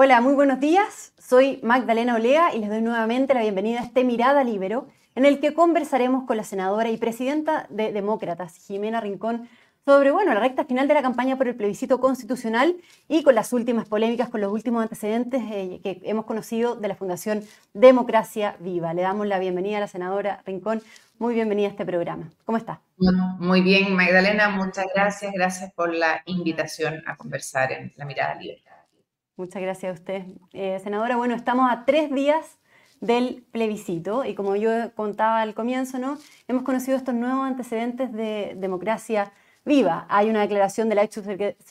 Hola, muy buenos días. Soy Magdalena Olea y les doy nuevamente la bienvenida a este Mirada Libero, en el que conversaremos con la senadora y presidenta de Demócratas, Jimena Rincón, sobre bueno, la recta final de la campaña por el plebiscito constitucional y con las últimas polémicas, con los últimos antecedentes eh, que hemos conocido de la Fundación Democracia Viva. Le damos la bienvenida a la senadora Rincón. Muy bienvenida a este programa. ¿Cómo está? muy bien, Magdalena, muchas gracias. Gracias por la invitación a conversar en La Mirada Libre. Muchas gracias a usted. Eh, senadora, bueno, estamos a tres días del plebiscito y como yo contaba al comienzo, ¿no? Hemos conocido estos nuevos antecedentes de democracia viva. Hay una declaración de la ex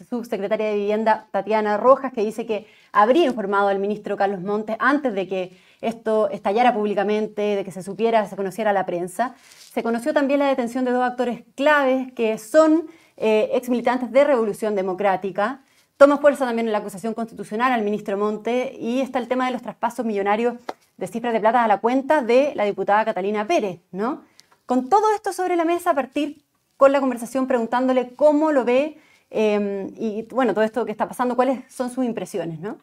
subsecretaria de Vivienda Tatiana Rojas que dice que habría informado al ministro Carlos Montes antes de que esto estallara públicamente, de que se supiera, se conociera la prensa. Se conoció también la detención de dos actores claves que son eh, ex militantes de Revolución Democrática. Toma fuerza también en la acusación constitucional al ministro Monte y está el tema de los traspasos millonarios de cifras de plata a la cuenta de la diputada Catalina Pérez, ¿no? Con todo esto sobre la mesa, a partir con la conversación preguntándole cómo lo ve em, y, bueno, todo esto que está pasando, cuáles son sus impresiones, ¿no?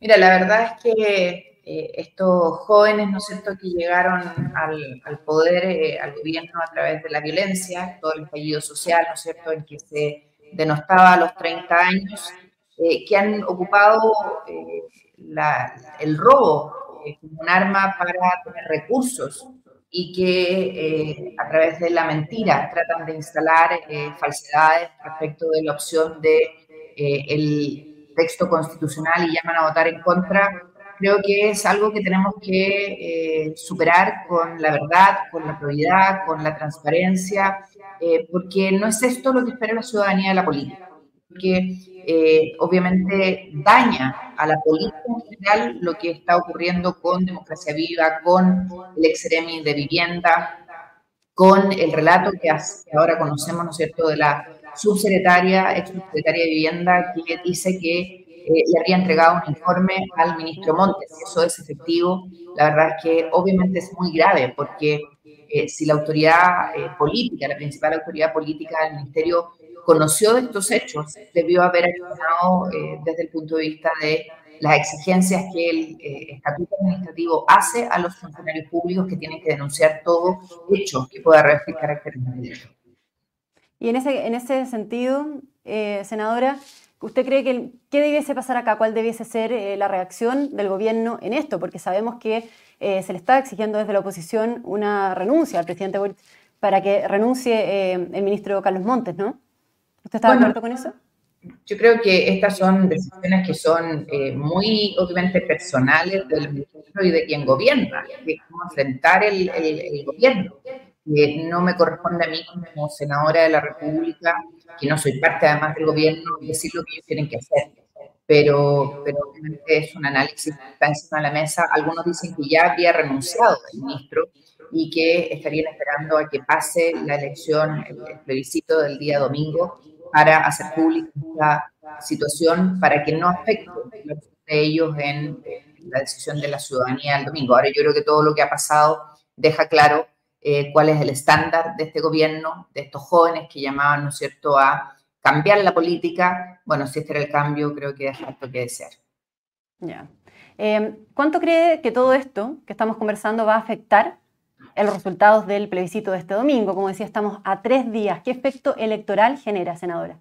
Mira, la verdad es que eh, estos jóvenes, ¿no es cierto?, que llegaron al, poder, eh, al gobierno a través de la violencia, todo el estallido social, ¿no es cierto?, en que se denostaba a los 30 años, eh, que han ocupado el robo como un arma para tener recursos y que eh, a través de la mentira tratan de instalar eh, falsedades respecto de la opción de eh, el texto constitucional y llaman a votar en contra, creo que es algo que tenemos que superar con la verdad, con la probidad, con la transparencia, porque no es esto lo que espera la ciudadanía de la política que eh, obviamente daña a la política en general lo que está ocurriendo con Democracia Viva, con el extremi de vivienda, con el relato que ahora conocemos, ¿no es cierto?, de la subsecretaria, ex subsecretaria de Vivienda, que dice que eh, le había entregado un informe al ministro Montes. Eso es efectivo. La verdad es que obviamente es muy grave porque eh, si la autoridad política, la principal autoridad política del ministerio, conoció de estos hechos, debió haber accionado eh, desde el punto de vista de las exigencias que el eh, estatuto administrativo hace a los funcionarios públicos que tienen que denunciar todo hecho que pueda revestir carácter de Y en ese, en ese sentido, eh, senadora, ¿usted cree que qué debiese pasar acá? ¿Cuál debiese ser la reacción del gobierno en esto? Porque sabemos que se le está exigiendo desde la oposición una renuncia al presidente Boric para que renuncie el ministro Carlos Montes, ¿no? ¿Usted está de acuerdo con eso? Yo creo que estas son decisiones que son eh, muy, obviamente, personales del ministro y de quien gobierna, de cómo enfrentar el, el, gobierno. No me corresponde a mí como senadora de la República, que no soy parte además del gobierno, decir lo que ellos tienen que hacer. Pero, pero es un análisis que está encima de la mesa. Algunos dicen que ya había renunciado el ministro y que estarían esperando a que pase la elección, el plebiscito del día domingo para hacer pública esta situación para que no afecte ellos en, la decisión de la ciudadanía el domingo. Ahora yo creo que todo lo que ha pasado deja claro eh, cuál es el estándar de este gobierno, de estos jóvenes que llamaban, ¿no es cierto?, a cambiar la política. Bueno, si este era el cambio, creo que deja esto que desear. Ya. Eh, ¿Cuánto cree que todo esto que estamos conversando va a afectar los resultados del plebiscito de este domingo. Como decía, estamos a tres días. ¿Qué efecto electoral genera, senadora?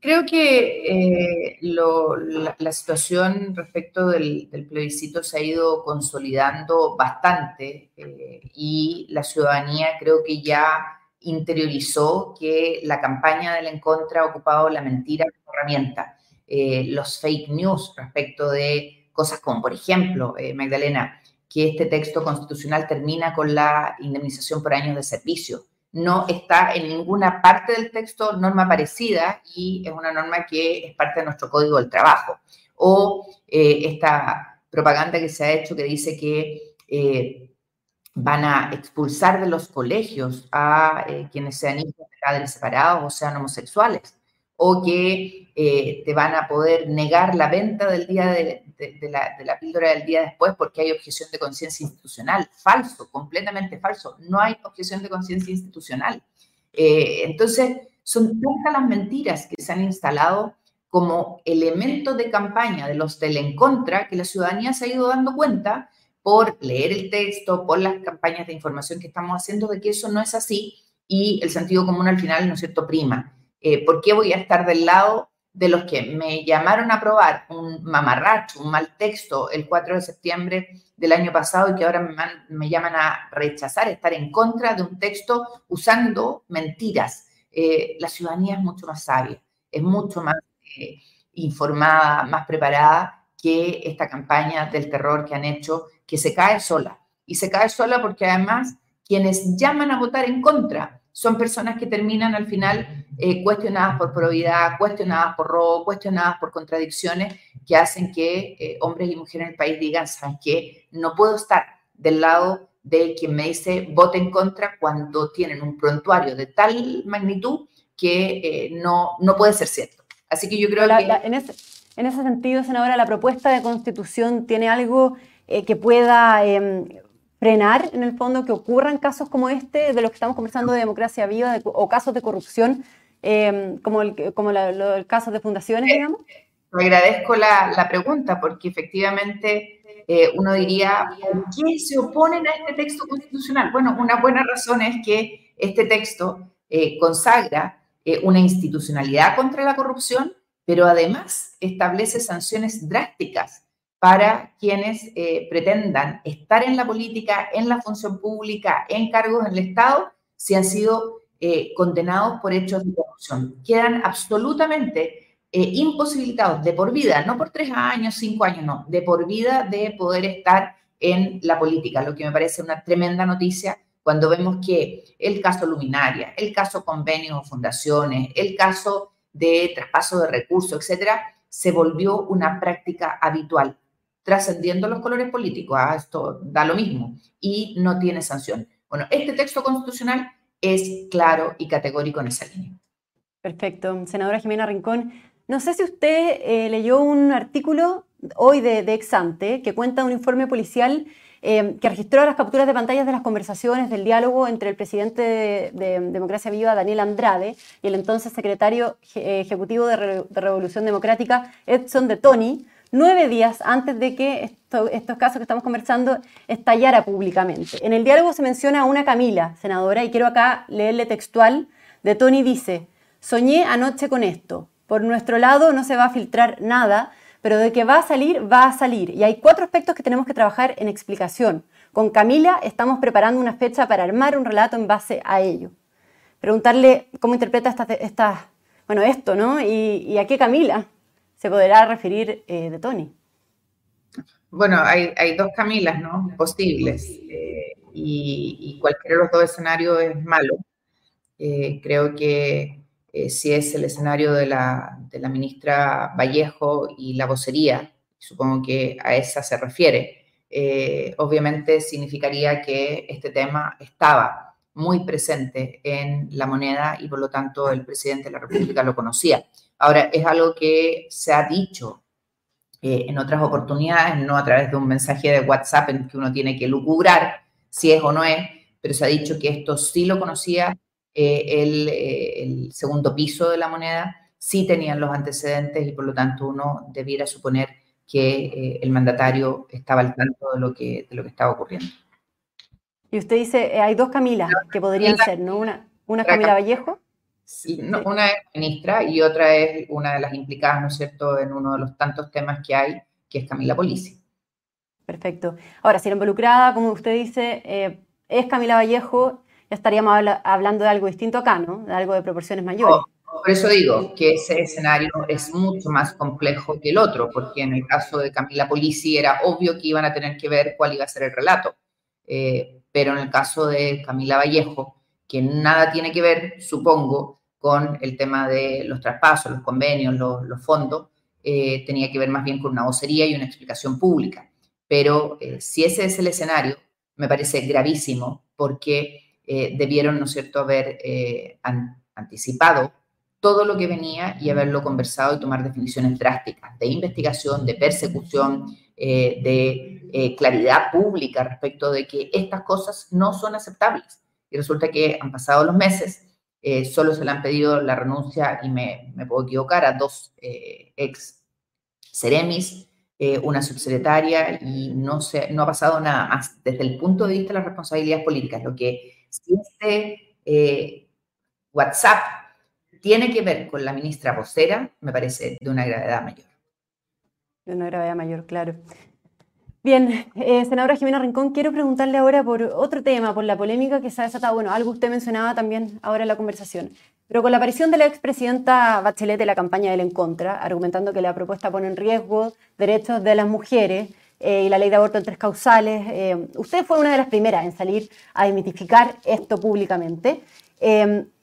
Creo que eh, la, situación respecto del, plebiscito se ha ido consolidando bastante eh, y la ciudadanía creo que ya interiorizó que la campaña del en contra ha ocupado la mentira como herramienta. Eh, los fake news respecto de cosas como, por ejemplo, Magdalena, que este texto constitucional termina con la indemnización por años de servicio. No está en ninguna parte del texto norma parecida y es una norma que es parte de nuestro código del trabajo. O eh, esta propaganda que se ha hecho que dice que eh, van a expulsar de los colegios a eh, quienes sean hijos de padres separados o sean homosexuales o que te van a poder negar la venta del día de, la, píldora del día después porque hay objeción de conciencia institucional. Falso, completamente falso. No hay objeción de conciencia institucional. Eh, entonces, son tantas las mentiras que se han instalado como elemento de campaña de los del en contra que la ciudadanía se ha ido dando cuenta por leer el texto, por las campañas de información que estamos haciendo, de que eso no es así y el sentido común al final, ¿no es cierto?, prima. Eh, ¿Por qué voy a estar del lado de los que me llamaron a probar un mamarracho, un mal texto el 4 de septiembre del año pasado y que ahora me, llaman a rechazar, estar en contra de un texto usando mentiras? Eh, la ciudadanía es mucho más sabia, es mucho más eh, informada, más preparada que esta campaña del terror que han hecho, que se cae sola. Y se cae sola porque además quienes llaman a votar en contra son personas que terminan al final eh, cuestionadas por probidad, cuestionadas por robo, cuestionadas por contradicciones que hacen que eh, hombres y mujeres en el país digan, ¿saben qué? No puedo estar del lado de quien me dice vote en contra cuando tienen un prontuario de tal magnitud que eh, no, no puede ser cierto. Así que yo creo que... en, ese, en, ese, sentido, senadora, la propuesta de constitución tiene algo que pueda em, frenar en el fondo que ocurran casos como este, de los que estamos conversando de democracia viva o casos de corrupción, em, como, el, como el caso de fundaciones, digamos? Te agradezco la, la pregunta porque efectivamente eh, uno diría, ¿por qué se oponen a este texto constitucional? Bueno, una buena razón es que este texto eh, consagra eh, una institucionalidad contra la corrupción, pero además establece sanciones drásticas para quienes eh, pretendan estar en la política, en la función pública, en cargos en el Estado, si han sido eh, condenados por hechos de corrupción. Quedan absolutamente eh, imposibilitados de por vida, no por tres años, cinco años, no, de por vida de poder estar en la política, lo que me parece una tremenda noticia cuando vemos que el caso Luminaria, el caso convenios o fundaciones, el caso de traspaso de recursos, etcétera, se volvió una práctica habitual trascendiendo los colores políticos, ah, esto da lo mismo, y no tiene sanción. Bueno, este texto constitucional es claro y categórico en esa línea. Perfecto. Senadora Jimena Rincón, no sé si usted eh, leyó un artículo hoy de, Exante que cuenta un informe policial eh, que registró las capturas de pantallas de las conversaciones del diálogo entre el presidente de, Democracia Viva, Daniel Andrade, y el entonces secretario eh, ejecutivo de, de Revolución Democrática, Edson de Tony, nueve días antes de que estos casos que estamos conversando estallara públicamente. En el diálogo se menciona a una Camila, senadora, y quiero acá leerle textual. De Tony dice, soñé anoche con esto. Por nuestro lado no se va a filtrar nada, pero de que va a salir, va a salir. Y hay cuatro aspectos que tenemos que trabajar en explicación. Con Camila estamos preparando una fecha para armar un relato en base a ello. Preguntarle cómo interpreta esta, bueno, esto, ¿no? y a qué Camila se podrá referir eh, de Tony. Bueno, hay, dos Camilas, ¿no? Posibles. Eh, y, cualquiera de los dos escenarios es malo. Eh, creo que si es el escenario de la, ministra Vallejo y la vocería, supongo que a esa se refiere, obviamente significaría que este tema estaba muy presente en la moneda y por lo tanto el presidente de la República lo conocía. Ahora, es algo que se ha dicho eh, en otras oportunidades, no a través de un mensaje de WhatsApp en que uno tiene que lucubrar si es o no es, pero se ha dicho que esto sí lo conocía eh, eh, el, segundo piso de la moneda, sí tenían los antecedentes y por lo tanto uno debiera suponer que el mandatario estaba al tanto de lo que, de lo que estaba ocurriendo. Y usted dice, hay dos Camilas que podrían ser, ¿no? Una, una Camila Vallejo Sí, una es ministra y otra es una de las implicadas, ¿no es cierto?, en uno de los tantos temas que hay, que es Camila Polisi. Perfecto. Ahora, si la involucrada, como usted dice, eh, es Camila Vallejo, ya estaríamos hablando de algo distinto acá, ¿no? De algo de proporciones mayores. por eso digo que ese escenario es mucho más complejo que el otro, porque en el caso de Camila Polisi era obvio que iban a tener que ver cuál iba a ser el relato. Eh, pero en el caso de Camila Vallejo, que nada tiene que ver, supongo, con el tema de los traspasos, los convenios, los, fondos, eh, tenía que ver más bien con una vocería y una explicación pública. Pero eh, si ese es el escenario, me parece gravísimo porque eh, debieron, ¿no es cierto?, haber anticipado todo lo que venía y haberlo conversado y tomar definiciones drásticas de investigación, de persecución, de claridad pública respecto de que estas cosas no son aceptables y resulta que han pasado los meses, solo se le han pedido la renuncia, y me, me puedo equivocar, a dos ex Ceremis, una subsecretaria, y no, se, no ha pasado nada más desde el punto de vista de las responsabilidades políticas. Lo que si este WhatsApp tiene que ver con la ministra vocera, me parece de una gravedad mayor. De una gravedad mayor, claro. Bien, eh, senadora Jimena Rincón, quiero preguntarle ahora por otro tema, por la polémica que se ha desatado, bueno, algo usted mencionaba también ahora en la conversación, pero con la aparición de la expresidenta Bachelet de la campaña del En Contra, argumentando que la propuesta pone en riesgo derechos de las mujeres eh, y la ley de aborto en tres causales, eh, usted fue una de las primeras en salir a demitificar esto públicamente.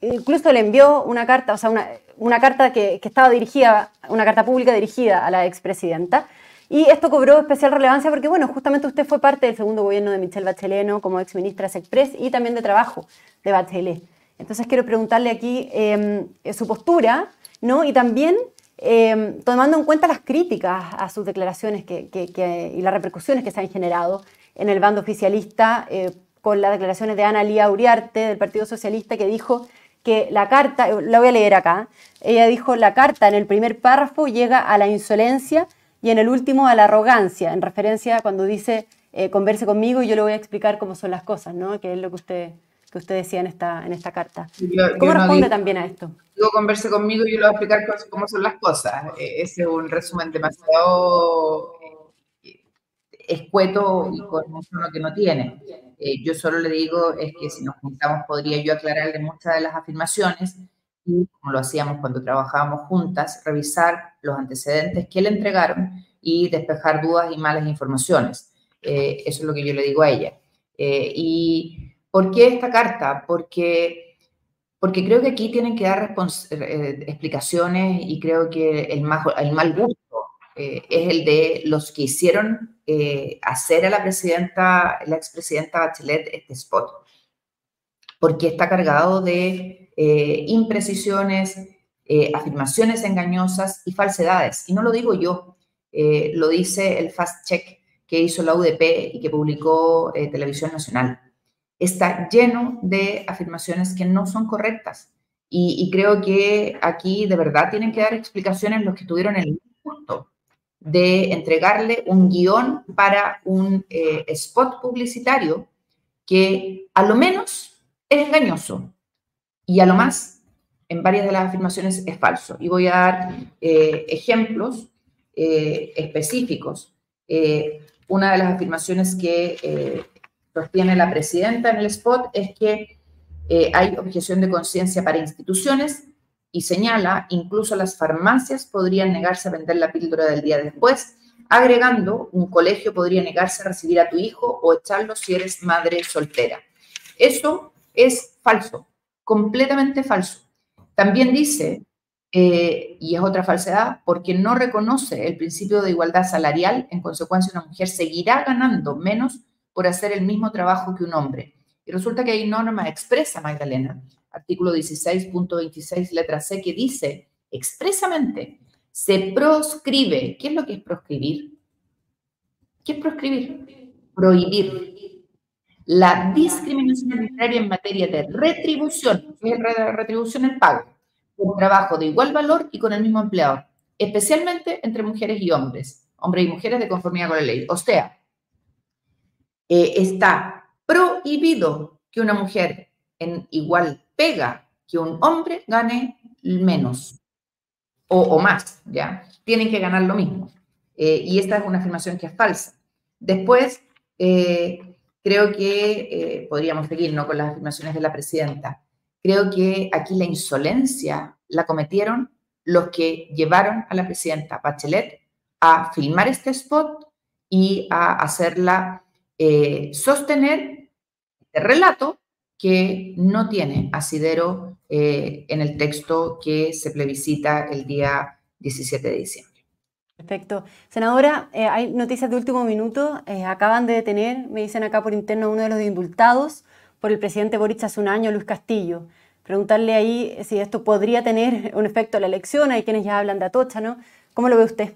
incluso le envió una carta, o sea, una, una carta que, que, estaba dirigida, una carta pública dirigida a la expresidenta. Y esto cobró especial relevancia porque, bueno, justamente usted fue parte del segundo gobierno de Michelle Bachelet ¿no? como exministra Express y también de trabajo de Bachelet. Entonces quiero preguntarle aquí em, su postura ¿no? y también em, tomando en cuenta las críticas a sus declaraciones que, y las repercusiones que se han generado en el bando oficialista eh, con las declaraciones de Ana Lía Uriarte del Partido Socialista que dijo que la carta, la voy a leer acá, ella dijo la carta en el primer párrafo llega a la insolencia y en el último a la arrogancia, en referencia cuando dice eh, converse conmigo y yo le voy a explicar cómo son las cosas, ¿no? que es lo que usted, que usted decía en esta, en esta carta. ¿Cómo responde también a esto? Digo, converse conmigo y yo le voy a explicar cómo son las cosas. Eh, ese es un resumen demasiado eh, escueto y con un tono que no tiene. yo solo le digo es que si nos juntamos podría yo aclararle muchas de las afirmaciones y, como lo hacíamos cuando trabajábamos juntas, revisar los antecedentes que le entregaron y despejar dudas y malas informaciones. Eh, eso es lo que yo le digo a ella. Eh, ¿Y por qué esta carta? Porque, porque creo que aquí tienen que dar eh, explicaciones y creo que el, más, el mal gusto es el de los que hicieron hacer a la presidenta, la expresidenta Bachelet este spot. Porque está cargado de eh, imprecisiones, eh, afirmaciones engañosas y falsedades. Y no lo digo yo, eh, lo dice el fast check que hizo la UDP y que publicó Televisión Nacional. Está lleno de afirmaciones que no son correctas. Y, creo que aquí de verdad tienen que dar explicaciones los que tuvieron el gusto de entregarle un guion para un spot publicitario que a lo menos es engañoso, y a lo más, en varias de las afirmaciones es falso. Y voy a dar eh, ejemplos eh, específicos. Eh, una de las afirmaciones que sostiene la presidenta en el spot es que hay objeción de conciencia para instituciones y señala incluso las farmacias podrían negarse a vender la píldora del día después, agregando un colegio podría negarse a recibir a tu hijo o echarlo si eres madre soltera. Eso es falso completamente falso. También dice, eh, y es otra falsedad, porque no reconoce el principio de igualdad salarial, en consecuencia una mujer seguirá ganando menos por hacer el mismo trabajo que un hombre. Y resulta que hay norma expresa, Magdalena, artículo 16.26, letra C, que dice expresamente, se proscribe. ¿Qué es lo que es proscribir? ¿Qué es proscribir? Prohibir la discriminación arbitraria en materia de retribución, que es retribución el pago, un trabajo de igual valor y con el mismo empleador, especialmente entre mujeres y hombres, hombres y mujeres de conformidad con la ley. O sea, eh, está prohibido que una mujer en igual pega que un hombre gane menos o, más, ¿ya? Tienen que ganar lo mismo. Eh, y esta es una afirmación que es falsa. Después, eh, Creo que eh, podríamos seguir ¿no? con las afirmaciones de la presidenta. Creo que aquí la insolencia la cometieron los que llevaron a la presidenta Bachelet a filmar este spot y a hacerla eh, sostener este relato que no tiene asidero eh, en el texto que se plebiscita el día 17 de diciembre. Perfecto. Senadora, eh, hay noticias de último minuto. Eh, acaban de detener, me dicen acá por interno, uno de los indultados por el presidente Boric hace un año, Luis Castillo. Preguntarle ahí si esto podría tener un efecto a la elección. Hay quienes ya hablan de Atocha, ¿no? ¿Cómo lo ve usted?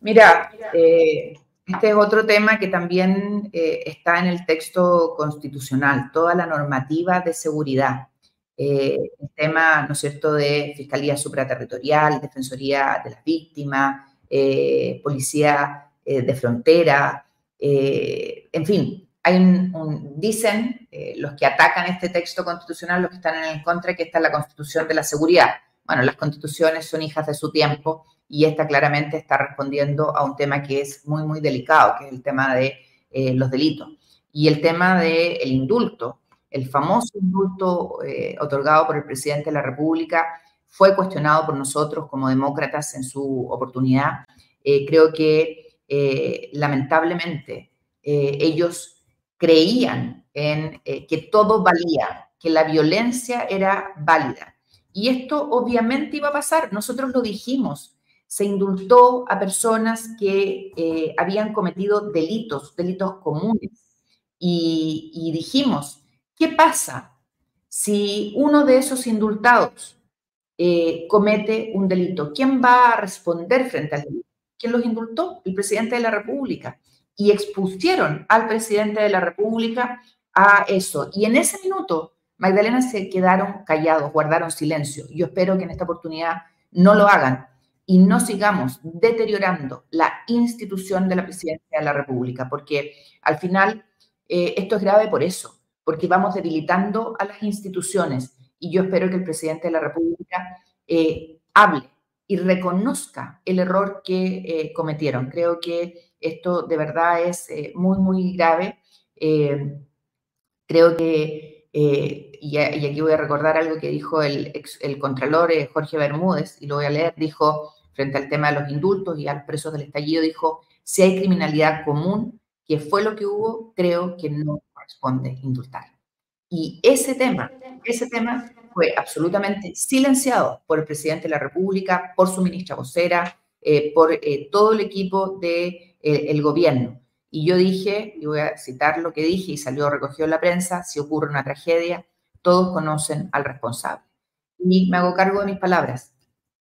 Mira, eh, este es otro tema que también está en el texto constitucional, toda la normativa de seguridad. el tema, ¿no es cierto?, de Fiscalía Supraterritorial, Defensoría de las Víctimas, Policía de Frontera, en fin, hay un, dicen los que atacan este texto constitucional, los que están en el contra, que esta es la constitución de la seguridad. Bueno, las constituciones son hijas de su tiempo y esta claramente está respondiendo a un tema que es muy, muy delicado, que es el tema de eh, los delitos. Y el tema del indulto, el famoso indulto eh, otorgado por el presidente de la República, fue cuestionado por nosotros como demócratas en su oportunidad. Eh, creo que lamentablemente ellos creían en que todo valía, que la violencia era válida. Y esto obviamente iba a pasar, nosotros lo dijimos, se indultó a personas que eh, habían cometido delitos, delitos comunes. Y, dijimos, ¿qué pasa si uno de esos indultados eh, comete un delito? ¿Quién va a responder frente al delito? ¿Quién los indultó? El presidente de la República. Y expusieron al presidente de la República a eso. Y en ese minuto, Magdalena se quedaron callados, guardaron silencio. Yo espero que en esta oportunidad no lo hagan y no sigamos deteriorando la institución de la presidencia de la República, porque al final eh, esto es grave por eso, porque vamos debilitando a las instituciones y yo espero que el presidente de la República eh, hable y reconozca el error que eh, cometieron. Creo que esto de verdad es muy, muy grave. creo que, y, aquí voy a recordar algo que dijo el, el contralor Jorge Bermúdez, y lo voy a leer, dijo, frente al tema de los indultos y a los presos del estallido, dijo, si hay criminalidad común, que fue lo que hubo, creo que no corresponde indultar. Y ese tema, ese tema fue absolutamente silenciado por el presidente de la República, por su ministra vocera, eh, por eh, todo el equipo del de, eh, gobierno. Y yo dije, y voy a citar lo que dije y salió recogido en la prensa, si ocurre una tragedia, todos conocen al responsable. Y me hago cargo de mis palabras,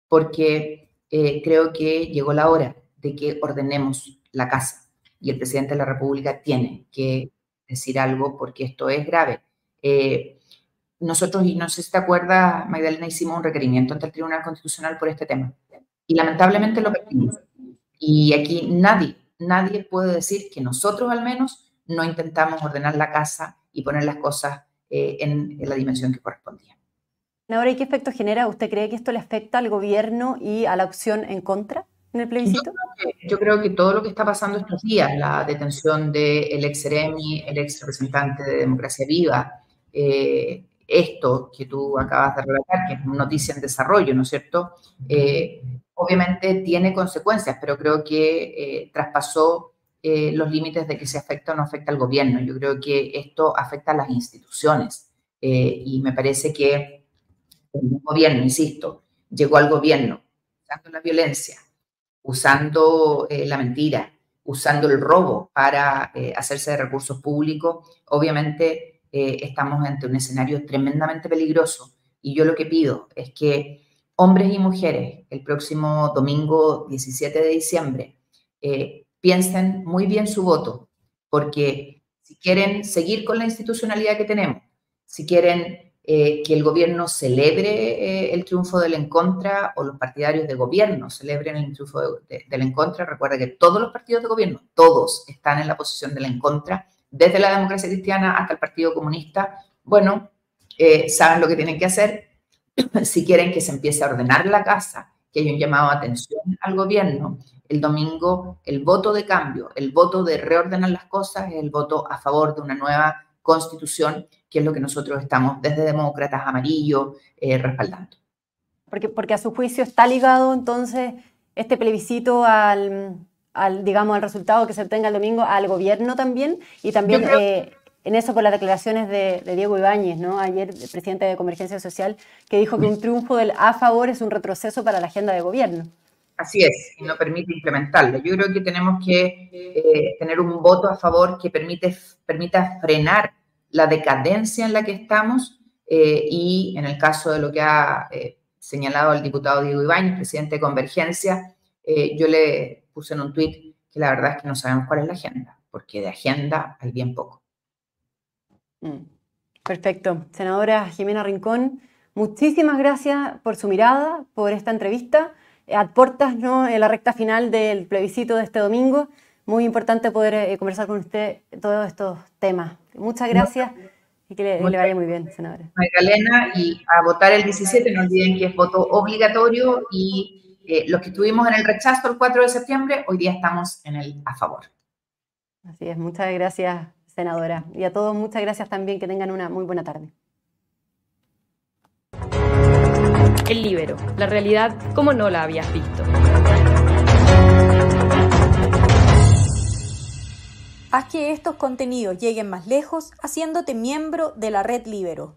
porque creo que llegó la hora de que ordenemos la casa y el presidente de la República tiene que decir algo porque esto es grave. Eh, nosotros, y no sé si te acuerdas, Magdalena, hicimos un requerimiento ante el Tribunal Constitucional por este tema y lamentablemente lo perdimos. Y aquí nadie, nadie puede decir que nosotros al menos no intentamos ordenar la casa y poner las cosas eh, en la dimensión que correspondía. Ahora, ¿y qué efecto genera? ¿Usted cree que esto le afecta al gobierno y a la opción en contra en el plebiscito? Yo creo que, todo lo que está pasando estos días, la detención del ex Eremi, el ex representante de Democracia Viva, eh, esto que tú acabas de relatar, que es noticia en desarrollo, ¿no es cierto? Eh, obviamente tiene consecuencias, pero creo que eh, traspasó los límites de que se afecta o no afecta al gobierno. Yo creo que esto afecta a las instituciones y me parece que un gobierno, insisto, llegó al gobierno usando la violencia, usando eh, la mentira, usando el robo para eh, hacerse de recursos públicos, obviamente eh, estamos ante un escenario tremendamente peligroso. Y yo lo que pido es que hombres y mujeres el próximo domingo 17 de diciembre piensen muy bien su voto, porque si quieren seguir con la institucionalidad que tenemos, si quieren eh, que el gobierno celebre eh, el triunfo del en contra o los partidarios de gobierno celebren el triunfo del en contra. Recuerda que todos los partidos de gobierno, todos están en la posición del en contra, desde la democracia cristiana hasta el Partido Comunista. Bueno, eh, saben lo que tienen que hacer. si quieren que se empiece a ordenar la casa, que haya un llamado de atención al gobierno, el domingo el voto de cambio, el voto de reordenar las cosas, el voto a favor de una nueva constitución que es lo que nosotros estamos desde Demócratas Amarillo eh, respaldando. Porque, porque a su juicio está ligado entonces este plebiscito al, al, digamos, al resultado que se obtenga el domingo al gobierno también y también eh, en eso por las declaraciones de, Diego Ibáñez, ¿no? ayer el presidente de Convergencia Social, que dijo que un triunfo del a favor es un retroceso para la agenda de gobierno. Así es, y no permite implementarlo. Yo creo que tenemos que eh, tener un voto a favor que permite, permita frenar la decadencia en la que estamos eh, y en el caso de lo que ha eh, señalado el diputado Diego Ibáñez, presidente de Convergencia, yo le puse en un tuit que la verdad es que no sabemos cuál es la agenda, porque de agenda hay bien poco. Mm. Perfecto. Senadora Jimena Rincón, muchísimas gracias por su mirada, por esta entrevista. Aportas ¿no? en la recta final del plebiscito de este domingo. Muy importante poder eh, conversar con usted todos estos temas. Muchas gracias y que le, vaya muy bien, senadora. Magdalena, y a votar el 17, no olviden que es voto obligatorio y eh, los que estuvimos en el rechazo el 4 de septiembre, hoy día estamos en el a favor. Así es, muchas gracias, senadora. Y a todos, muchas gracias también, que tengan una muy buena tarde. El libero, la realidad como no la habías visto. Haz que estos contenidos lleguen más lejos haciéndote miembro de la red Libero.